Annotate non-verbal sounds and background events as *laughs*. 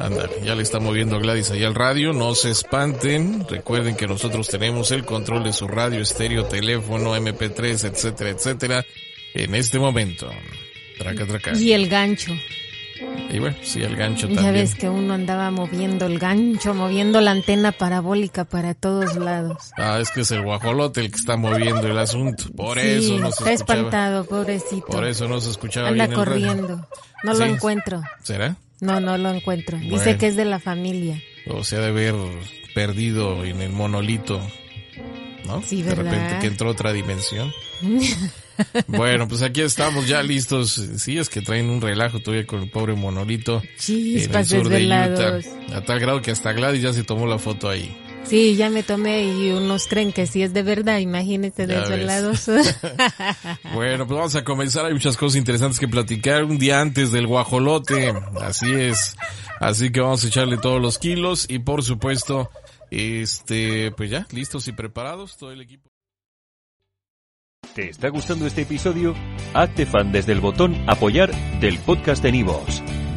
Ándale, ya le está moviendo Gladys ahí al radio, no se espanten, recuerden que nosotros tenemos el control de su radio, estéreo, teléfono, MP3, etcétera, etcétera, en este momento. Traca, traca. Y el gancho. Y bueno, sí, el gancho Ya también. ves que uno andaba moviendo el gancho, moviendo la antena parabólica para todos lados. Ah, es que es el guajolote el que está moviendo el asunto, por sí, eso no se está escuchaba. espantado, pobrecito. Por eso no se escuchaba Anda bien el radio. corriendo. No lo encuentro. ¿Será? No, no lo encuentro. Dice que es de la familia. O se ha de haber perdido en el monolito, ¿no? Sí, de ¿verdad? repente que entró otra dimensión. *laughs* bueno, pues aquí estamos ya listos. Sí, es que traen un relajo todavía con el pobre monolito en el Chispas sur de. Utah. A tal grado que hasta Gladys ya se tomó la foto ahí. Sí, ya me tomé y unos creen que sí es de verdad. Imagínate Ya ves. desvelados. *laughs* Bueno, pues vamos a comenzar. Hay muchas cosas interesantes que platicar un día antes del guajolote. Así es. Así que vamos a echarle todos los kilos y por supuesto, este, pues ya, listos y preparados, todo el equipo. ¿Te está gustando este episodio? Hazte fan desde el botón Apoyar del podcast de Nivos.